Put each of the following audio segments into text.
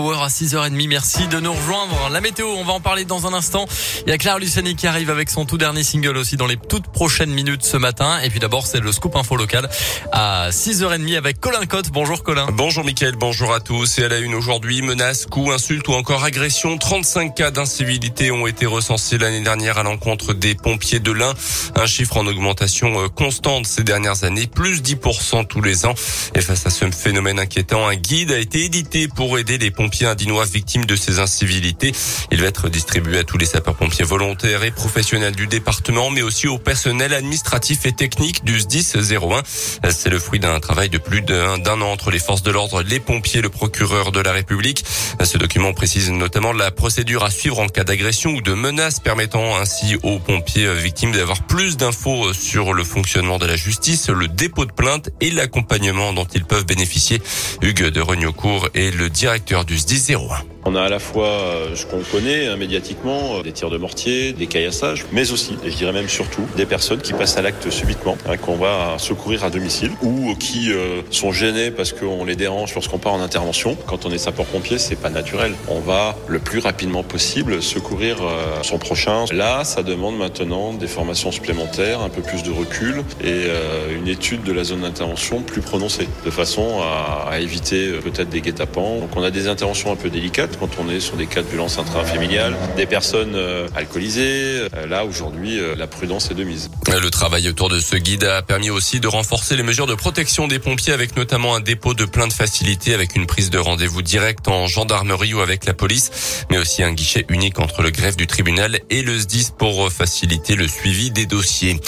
Power à 6h30. Merci de nous rejoindre. La météo, on va en parler dans un instant. Il y a Claire Luciani qui arrive avec son tout dernier single aussi dans les toutes prochaines minutes ce matin. Et puis d'abord, c'est le scoop info local à 6h30 avec Colin Cotte. Bonjour Colin. Bonjour Mickaël, bonjour à tous. Et à la une aujourd'hui, menaces, coups, insultes ou encore agressions. 35 cas d'incivilité ont été recensés l'année dernière à l'encontre des pompiers de l'Ain. Un chiffre en augmentation euh, constante ces dernières années, plus 10% tous les ans. Et face à ce phénomène inquiétant, un guide a été édité pour aider les pompiers indinois victimes de ces incivilités. Il va être distribué à tous les sapeurs-pompiers volontaires et professionnels du département, mais aussi au personnel administratif et technique du SDIS 01. C'est le fruit d'un travail de plus d'un an entre les forces de l'ordre, les pompiers le procureur de la République. Ce document précise notamment la procédure à suivre en cas d'agression ou de menace, permettant ainsi aux pompiers victimes d'avoir plus d'infos sur le fonctionnement de la justice, le dépôt de plainte et l'accompagnement dont ils peuvent bénéficier. Hugues de Regnocourt est le directeur du SDIS 01. On a à la fois euh, ce qu'on connaît hein, médiatiquement, euh, des tirs de mortier, des caillassages, mais aussi, et je dirais même surtout, des personnes qui passent à l'acte subitement, hein, qu'on va secourir à domicile, ou qui euh, sont gênées parce qu'on les dérange lorsqu'on part en intervention. Quand on est sapeur-pompier, c'est pas naturel. On va le plus rapidement possible secourir son prochain. Là, ça demande maintenant des formations supplémentaires, un peu plus de recul et une étude de la zone d'intervention plus prononcée, de façon à, à éviter peut-être des guet-apens. Donc on a des interventions un peu délicates quand on est sur des cas de violence intrafamiliale, des personnes euh, alcoolisées. Euh, là, aujourd'hui, euh, la prudence est de mise. Le travail autour de ce guide a permis aussi de renforcer les mesures de protection des pompiers avec notamment un dépôt de plainte facilité avec une prise de rendez-vous direct en gendarmerie ou avec la police, mais aussi un guichet unique entre le greffe du tribunal et le SDIS pour faciliter le suivi des dossiers.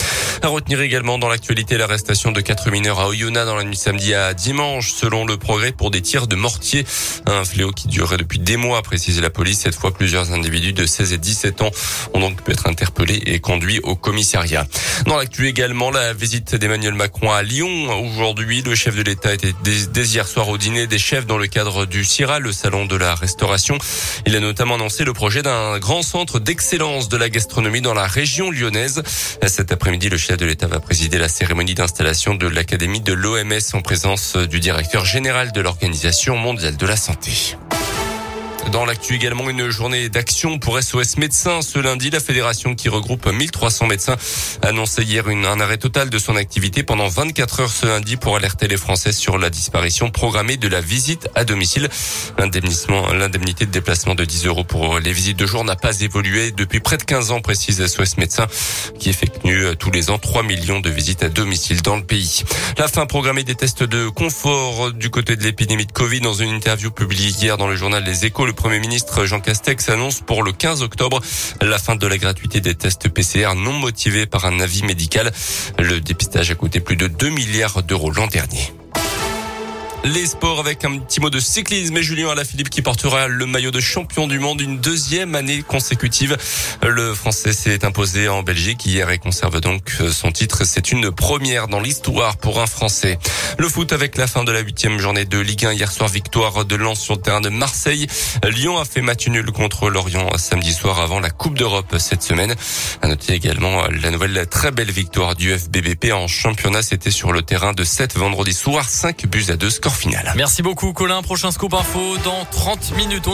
À retenir également dans l'actualité l'arrestation de quatre mineurs à Oyonnax dans la nuit samedi à dimanche, selon le progrès pour des tirs de mortier, un fléau qui durerait depuis des mois, a précisé la police. Cette fois, plusieurs individus de 16 et 17 ans ont donc pu être interpellés et conduits au commissariat. Dans l'actu également, la visite d'Emmanuel Macron à Lyon. Aujourd'hui, le chef de l'État était dès hier soir au dîner des chefs dans le cadre du CIRA, le salon de la restauration. Il a notamment annoncé le projet d'un grand centre d'excellence de la gastronomie dans la région lyonnaise. Cet après-midi, le chef de l'État va présider la cérémonie d'installation de l'Académie de l'OMS en présence du directeur général de l'Organisation mondiale de la santé. Dans l'actu également, une journée d'action pour SOS Médecins. Ce lundi, la fédération qui regroupe 1300 médecins annonçait hier un arrêt total de son activité pendant 24 heures ce lundi pour alerter les Français sur la disparition programmée de la visite à domicile. L'indemnité de déplacement de 10 euros pour les visites de jour n'a pas évolué depuis près de 15 ans, précise SOS Médecins, qui effectue tous les ans 3 millions de visites à domicile dans le pays. La fin programmée des tests de confort du côté de l'épidémie de Covid dans une interview publiée hier dans le journal Les Échos. Premier ministre Jean Castex annonce pour le 15 octobre la fin de la gratuité des tests PCR non motivés par un avis médical. Le dépistage a coûté plus de 2 milliards d'euros l'an dernier. Les sports avec un petit mot de cyclisme et Julien Alaphilippe qui portera le maillot de champion du monde une deuxième année consécutive. Le Français s'est imposé en Belgique hier et conserve donc son titre. C'est une première dans l'histoire pour un Français. Le foot avec la fin de la huitième journée de Ligue 1 hier soir, victoire de Lens sur le terrain de Marseille. Lyon a fait match nul contre Lorient samedi soir avant la Coupe d'Europe cette semaine. À noter également la nouvelle très belle victoire du FBBP en championnat. C'était sur le terrain de 7 vendredi soir, 5 buts à 2 Merci beaucoup Colin. Prochain scoop info dans 30 minutes.